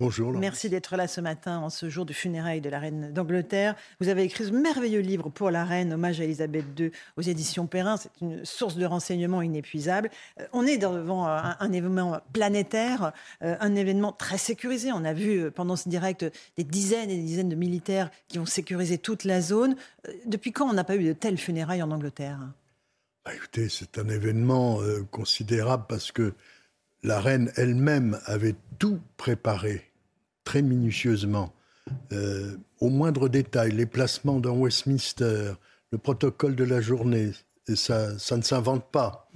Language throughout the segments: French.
Bonjour. Merci d'être là ce matin en ce jour de funérailles de la reine d'Angleterre. Vous avez écrit ce merveilleux livre pour la reine, hommage à Elisabeth II aux éditions Perrin. C'est une source de renseignements inépuisable. Euh, on est devant un, un événement planétaire, euh, un événement très sécurisé. On a vu euh, pendant ce direct des dizaines et des dizaines de militaires qui ont sécurisé toute la zone. Depuis quand on n'a pas eu de telles funérailles en Angleterre? Bah, Écoutez, c'est un événement considérable parce que la reine elle-même avait tout préparé très minutieusement, euh, au moindre détail, les placements dans Westminster, le protocole de la journée, ça, ça ne s'invente pas.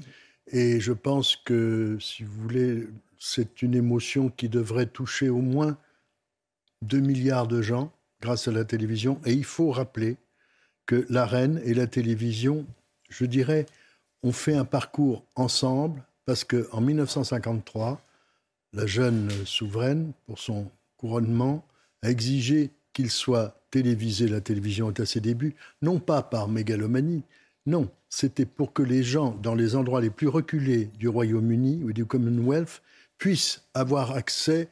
Et je pense que, si vous voulez, c'est une émotion qui devrait toucher au moins 2 milliards de gens grâce à la télévision. Et il faut rappeler que la reine et la télévision, je dirais, ont fait un parcours ensemble parce qu'en 1953, la jeune souveraine, pour son couronnement, a exigé qu'il soit télévisé, la télévision est à ses débuts, non pas par mégalomanie, non, c'était pour que les gens dans les endroits les plus reculés du Royaume-Uni ou du Commonwealth puissent avoir accès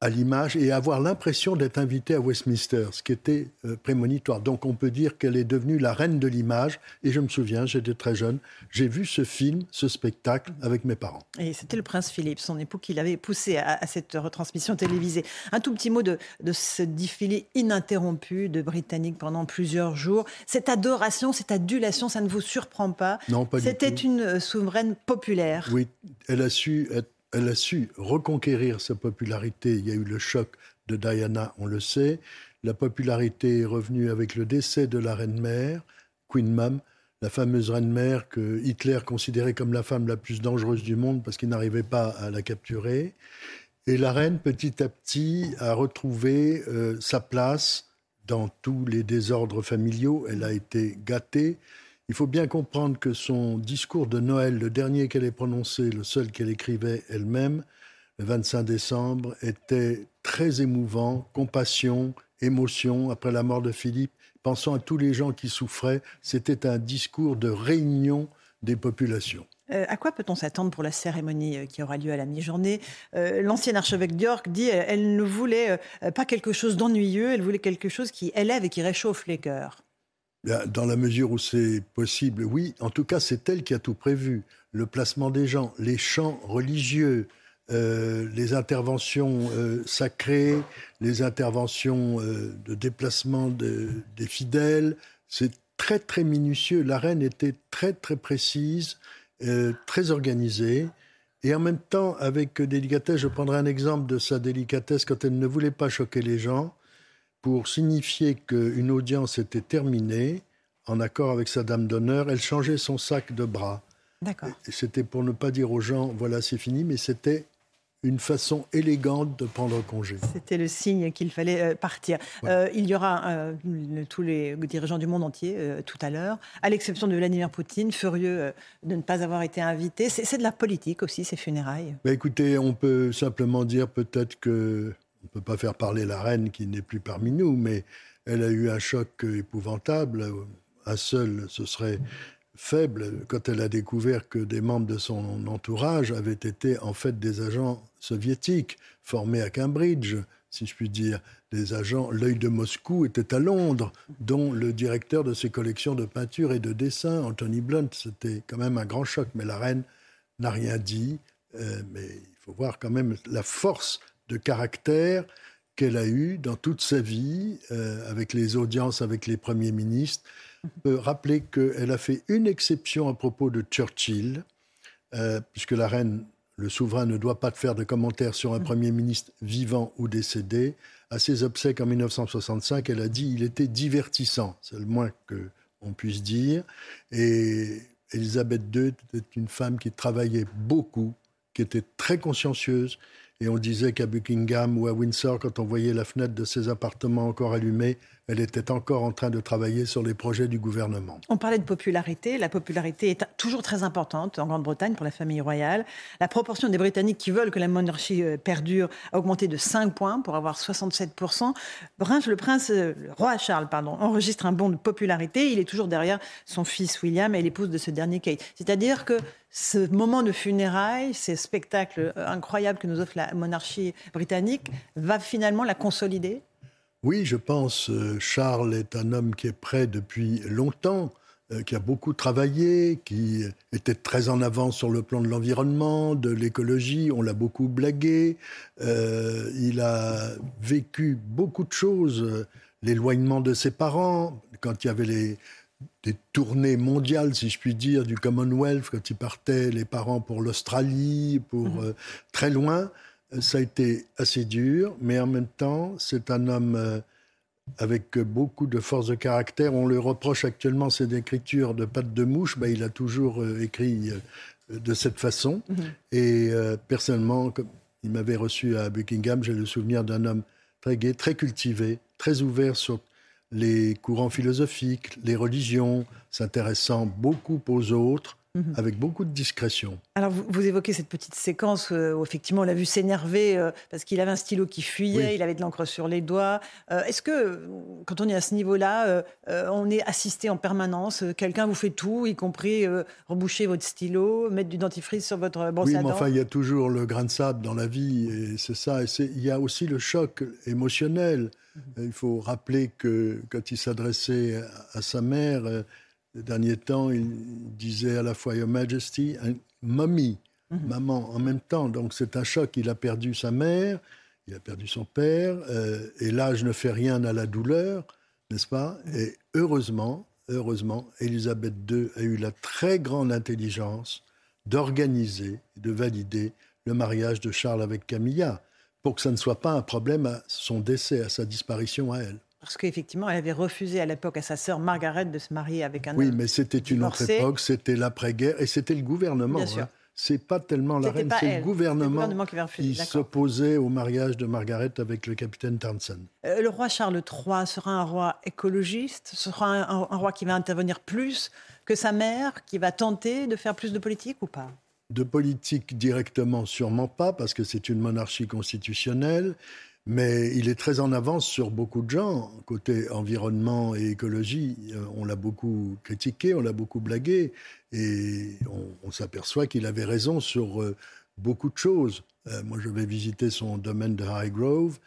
à l'image et avoir l'impression d'être invité à Westminster, ce qui était euh, prémonitoire. Donc on peut dire qu'elle est devenue la reine de l'image. Et je me souviens, j'étais très jeune, j'ai vu ce film, ce spectacle avec mes parents. Et c'était le prince Philippe, son époux, qui l'avait poussé à, cette retransmission télévisée. Un tout petit mot de, de ce défilé ininterrompu de Britanniques pendant plusieurs jours. Cette adoration, cette adulation, ça ne vous surprend pas? Non, pas du tout. C'était une euh, souveraine populaire? Oui, elle a su être elle a su reconquérir sa popularité. Il y a eu le choc de Diana, on le sait. La popularité est revenue avec le décès de la reine-mère, Queen Mum, la fameuse reine-mère que Hitler considérait comme la femme la plus dangereuse du monde parce qu'il n'arrivait pas à la capturer. Et la reine, petit à petit, a retrouvé euh, sa place dans tous les désordres familiaux. Elle a été gâtée. Il faut bien comprendre que son discours de Noël, le dernier qu'elle ait prononcé, le seul qu'elle écrivait elle-même, le 25 décembre, était très émouvant, compassion, émotion après la mort de Philippe, pensant à tous les gens qui souffraient. C'était un discours de réunion des populations. Euh, à quoi peut-on s'attendre pour la cérémonie euh, qui aura lieu à la mi-journée? Euh, L'ancien archevêque d'York dit elle ne voulait pas quelque chose d'ennuyeux, elle voulait quelque chose qui élève et qui réchauffe les cœurs. Dans la mesure où c'est possible, oui. En tout cas, c'est elle qui a tout prévu. Le placement des gens, les chants religieux, euh, les interventions euh, sacrées, les interventions euh, de déplacement des fidèles. C'est très, très minutieux. La reine était très, très précise, très organisée. Et en même temps, avec délicatesse, je prendrai un exemple de sa délicatesse quand elle ne voulait pas choquer les gens pour signifier qu'une audience était terminée, en accord avec sa dame d'honneur, elle changeait son sac de bras. D'accord. C'était pour ne pas dire aux gens, voilà, c'est fini, mais c'était une façon élégante de prendre congé. C'était le signe qu'il fallait euh, partir. Euh, il y aura euh, tous les dirigeants du monde entier tout à l'heure, à l'exception de Vladimir Poutine, furieux de ne pas avoir été invité. C'est de la politique aussi, ces funérailles? Bah, écoutez, on peut simplement dire peut-être que on ne peut pas faire parler la reine qui n'est plus parmi nous, mais elle a eu un choc épouvantable. Un seul, ce serait faible quand elle a découvert que des membres de son entourage avaient été en fait des agents soviétiques formés à Cambridge, si je puis dire. Des agents, l'œil de Moscou était à Londres, dont le directeur de ses collections de peinture et de dessins, Anthony Blunt. C'était quand même un grand choc, mais la reine n'a rien dit. Euh, mais il faut voir quand même la force de caractère qu'elle a eues dans toute sa vie, euh, avec les audiences avec les premiers ministres. peut rappeler qu'elle a fait une exception à propos de Churchill, euh, puisque la reine, le souverain, ne doit pas faire de commentaires sur un premier ministre vivant ou décédé. À ses obsèques en 1965, elle a dit il était divertissant, c'est le moins qu'on puisse dire. Et Elisabeth II était une femme qui travaillait beaucoup, qui était très consciencieuse, et on disait qu'à Buckingham ou à Windsor, quand on voyait la fenêtre de ses appartements encore allumée, elle était encore en train de travailler sur les projets du gouvernement. On parlait de popularité. La popularité est toujours très importante en Grande-Bretagne pour la famille royale. La proportion des Britanniques qui veulent que la monarchie euh, perdure a augmenté de 5 points pour avoir 67%. le prince, euh, le roi Charles, pardon, enregistre un bond de popularité. Il est toujours derrière son fils William et l'épouse de ce dernier Kate. C'est-à-dire que ce moment de funérailles, ces spectacles euh, incroyables que nous offre la monarchie britannique, va finalement la consolider oui, je pense. Euh, Charles est un homme qui est prêt depuis longtemps, euh, qui a beaucoup travaillé, qui était très en avant sur le plan de l'environnement, de l'écologie. On l'a beaucoup blagué. Euh, il a vécu beaucoup de choses. L'éloignement de ses parents, quand il y avait les, des tournées mondiales, si je puis dire, du Commonwealth, quand ils partaient, les parents pour l'Australie, pour mmh. très loin ça a été assez dur, mais en même temps, c'est un homme euh, avec beaucoup de force de caractère. On lui reproche actuellement cette écriture de patte de mouche. Ben, il a toujours euh, écrit euh, de cette façon. Mhm. Et personnellement, comme il m'avait reçu à Buckingham, j'ai le souvenir d'un homme très gai, très cultivé, très ouvert sur les courants philosophiques, les religions, s'intéressant beaucoup aux autres, Mhm. avec beaucoup de discrétion. Alors, vous, évoquez cette petite séquence euh, où, effectivement, on l'a vu s'énerver euh, parce qu'il avait un stylo qui fuyait, il avait de l'encre sur les doigts. Euh, est-ce que, quand on est à ce niveau-là, on est assisté en permanence Quelqu'un vous fait tout, y compris reboucher votre stylo, mettre du dentifrice sur votre brosse oui, à dents Oui, mais enfin, il y a toujours le grain de sable dans la vie, et c'est ça. Et il y a aussi le choc émotionnel. Mhm. Il faut rappeler que quand il s'adressait à, sa mère, les derniers temps, il disait à la fois Your Majesty, un mommy, mhm. maman, en même temps. Donc c'est un choc. Il a perdu sa mère, il a perdu son père, euh, et l'âge ne fait rien à la douleur, n'est-ce pas? Et heureusement, heureusement, Élisabeth II a eu la très grande intelligence d'organiser, de valider le mariage de Charles avec Camilla, pour que ça ne soit pas un problème à son décès, à sa disparition à elle. Parce qu'effectivement, elle avait refusé à l'époque à sa sœur Margaret de se marier avec un oui, homme. Oui, mais c'était une autre époque, c'était l'après-guerre et c'était le gouvernement. Bien sûr. Hein. C'est pas tellement la reine, c'est le gouvernement, qui, s'opposait au mariage de Margaret avec le capitaine Townsend. Euh, le roi Charles III sera un roi écologiste, sera un, roi qui va intervenir plus que sa mère, qui va tenter de faire plus de politique ou pas? De politique directement, sûrement pas, parce que c'est une monarchie constitutionnelle. Mais il est très en avance sur beaucoup de gens. Côté environnement et écologie, euh, on l'a beaucoup critiqué, on l'a beaucoup blagué. Et on, s'aperçoit qu'il avait raison sur euh, beaucoup de choses. Euh, moi, je vais visiter son domaine de Highgrove.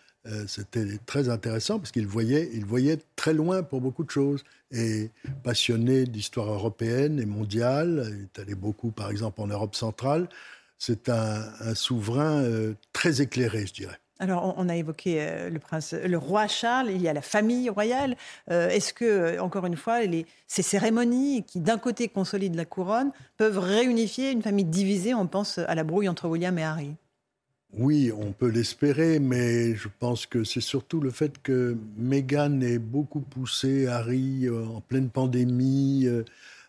C'était très intéressant parce qu'il voyait, il voyait très loin pour beaucoup de choses. Et passionné d'histoire européenne et mondiale, il est allé beaucoup, par exemple, en Europe centrale. C'est un souverain très éclairé, je dirais. Alors, on a évoqué euh, le, prince, le roi Charles, il y a la famille royale. Euh, est-ce que, euh, encore une fois, ces cérémonies qui, d'un côté, consolident la couronne, peuvent réunifier une famille divisée On pense à la brouille entre William et Harry? Oui, on peut l'espérer, mais je pense que c'est surtout le fait que Meghan ait beaucoup poussé Harry en pleine pandémie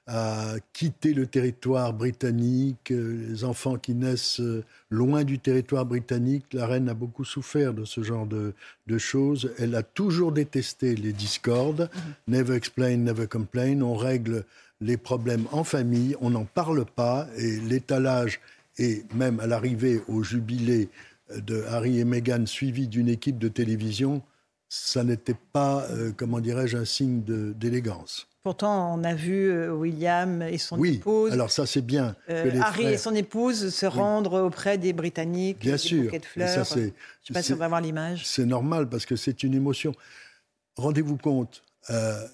à quitter le territoire britannique, euh, les enfants qui naissent euh, loin du territoire britannique. La reine a beaucoup souffert de ce genre de, choses. Elle a toujours détesté les discordes. Mhm. Never explain, never complain. On règle les problèmes en famille, on n'en parle pas, et l'étalage, et même à l'arrivée au jubilé de Harry et Meghan, suivi d'une équipe de télévision, ça n'était pas, euh, comment dirais-je, un signe d'élégance. Pourtant, on a vu euh, William et son épouse. alors ça c'est bien. Euh, Harry et son épouse se rendre auprès des Britanniques. Bien sûr. De fleurs. Ça, Je ne sais pas si on va voir l'image. C'est normal parce que c'est une émotion. Rendez-vous compte, euh,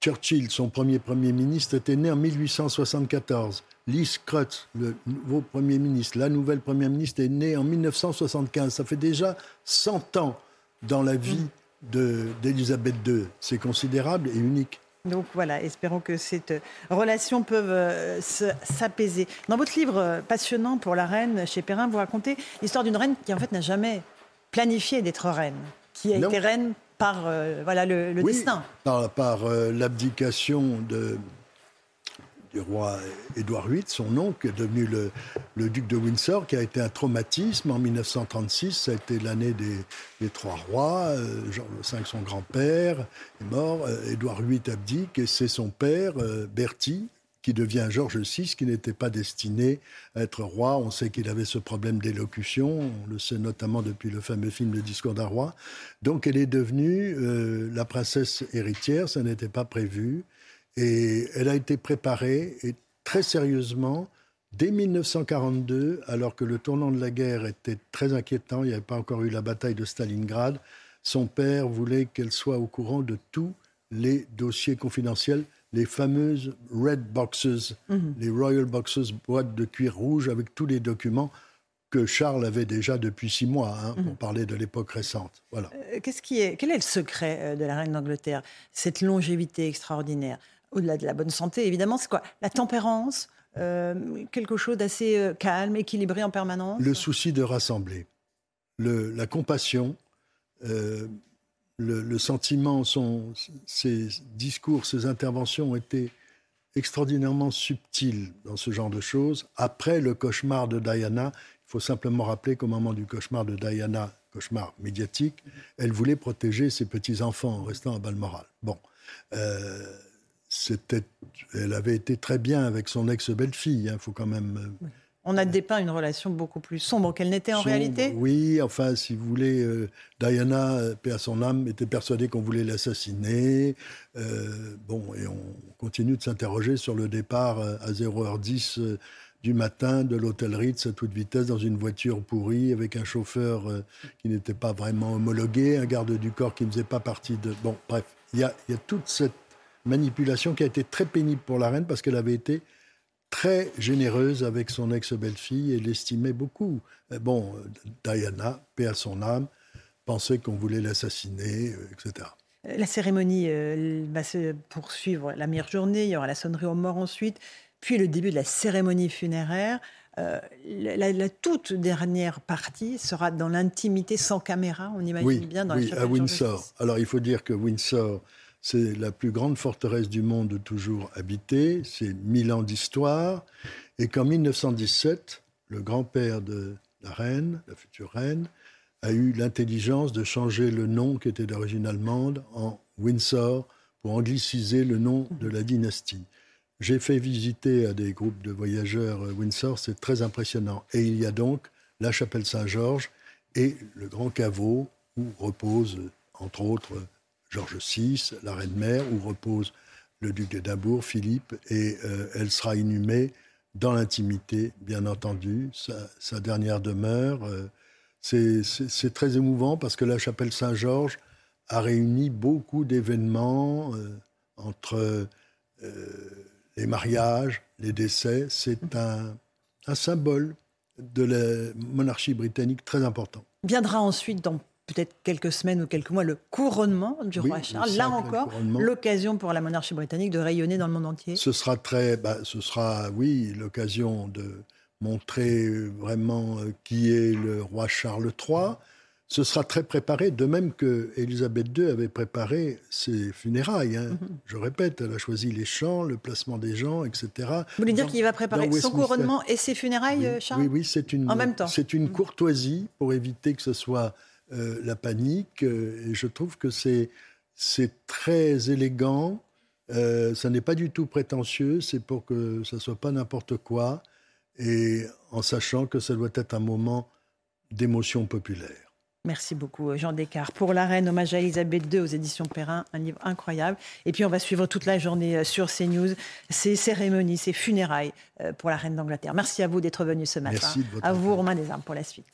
Churchill, son premier Premier ministre, était né en 1874. Liz Crutz, le nouveau Premier ministre, la nouvelle Première ministre, est née en 1975. Ça fait déjà 100 ans dans la vie d'Élisabeth II. C'est considérable et unique. Donc voilà, espérons que cette relation peut euh, s'apaiser. Dans votre livre euh, passionnant pour la reine chez Perrin, vous racontez l'histoire d'une reine qui en fait n'a jamais planifié d'être reine, qui a été reine par euh, voilà le, destin. Par, par l'abdication de du roi Édouard VIII, son oncle, est devenu le, duc de Windsor, qui a été un traumatisme. En 1936, ça a été l'année des, trois rois. Euh, Jean V, son grand-père, est mort. Euh, Édouard VIII abdique et c'est son père, euh, Bertie, qui devient Georges VI, qui n'était pas destiné à être roi. On sait qu'il avait ce problème d'élocution, on le sait notamment depuis le fameux film Le discours d'un roi. Donc elle est devenue la princesse héritière, ça n'était pas prévu. Et elle a été préparée et très sérieusement dès 1942, alors que le tournant de la guerre était très inquiétant, il n'y avait pas encore eu la bataille de Stalingrad, son père voulait qu'elle soit au courant de tous les dossiers confidentiels, les fameuses red boxes, mhm. les royal boxes, boîtes de cuir rouge avec tous les documents que Charles avait déjà depuis six mois, hein, pour mhm. parler de l'époque récente. Voilà. Euh, qu'est-ce qui est, quel est le secret euh, de la reine d'Angleterre? Cette longévité extraordinaire au-delà de la bonne santé, évidemment, c'est quoi La tempérance, euh, quelque chose d'assez euh, calme, équilibré en permanence Le souci de rassembler, la compassion, euh, le, sentiment, ses discours, ses interventions ont été extraordinairement subtils dans ce genre de choses. Après le cauchemar de Diana, il faut simplement rappeler qu'au moment du cauchemar de Diana, cauchemar médiatique, elle voulait protéger ses petits-enfants en restant à Balmoral. Bon c'était, elle avait été très bien avec son ex-belle-fille. Il hein, faut quand même. Euh, On a dépeint une relation beaucoup plus sombre qu'elle n'était en réalité. Oui, enfin, si vous voulez, euh, Diana, euh, paix à son âme, était persuadée qu'on voulait l'assassiner. bon, et on continue de s'interroger sur le départ à 0h10 du matin de l'hôtel Ritz à toute vitesse dans une voiture pourrie avec un chauffeur qui n'était pas vraiment homologué, un garde du corps qui ne faisait pas partie de. Bon, bref, il y a, y a toute cette manipulation qui a été très pénible pour la reine parce qu'elle avait été très généreuse avec son ex-belle-fille et l'estimait beaucoup. Bon, Diana, paix à son âme, pensait qu'on voulait l'assassiner, euh, etc. La cérémonie euh, va se poursuivre la meilleure journée, il y aura la sonnerie aux morts ensuite, puis le début de la cérémonie funéraire. Euh, la, toute dernière partie sera dans l'intimité, sans caméra, on imagine bien dans oui, la à Windsor. Alors il faut dire que Windsor c'est la plus grande forteresse du monde toujours habitée, c'est mille ans d'histoire, et qu'en 1917, le grand-père de la reine, la future reine, a eu l'intelligence de changer le nom qui était d'origine allemande en Windsor pour angliciser le nom de la dynastie. J'ai fait visiter à des groupes de voyageurs euh, Windsor, c'est très impressionnant. Et il y a donc la chapelle Saint-Georges et le grand caveau où repose, entre autres, Georges VI, la reine-mère, où repose le duc d'Édimbourg, Philippe, et euh, elle sera inhumée dans l'intimité, bien entendu, sa, dernière demeure. Euh, c'est très émouvant parce que la chapelle Saint-Georges a réuni beaucoup d'événements euh, entre les mariages, les décès. C'est un, un symbole de la monarchie britannique très important. Viendra ensuite dans peut-être quelques semaines ou quelques mois le couronnement du roi Charles. Là encore, l'occasion pour la monarchie britannique de rayonner dans le monde entier. Ce sera très, bah, ce sera, oui, l'occasion de montrer vraiment euh, qui est le roi Charles III. Ce sera très préparé, de même que Élisabeth II avait préparé ses funérailles. Hein. Mhm. Je répète, elle a choisi les chants, le placement des gens, etc. Vous voulez dire qu'il va préparer son couronnement et ses funérailles, oui, Charles Oui, oui, c'est une, en même temps. C'est une courtoisie pour éviter que ce soit euh, la panique. Euh, et je trouve que c'est très élégant. Euh, ça n'est pas du tout prétentieux. C'est pour que ça soit pas n'importe quoi. Et en sachant que ça doit être un moment d'émotion populaire. Merci beaucoup, Jean Descartes. Pour la reine, hommage à Elisabeth II aux éditions Perrin, un livre incroyable. Et puis, on va suivre toute la journée sur CNews ces cérémonies, ces funérailles pour la reine d'Angleterre. Merci à vous d'être venu ce matin. Merci de votre À vous, Romain Desarmes, pour la suite.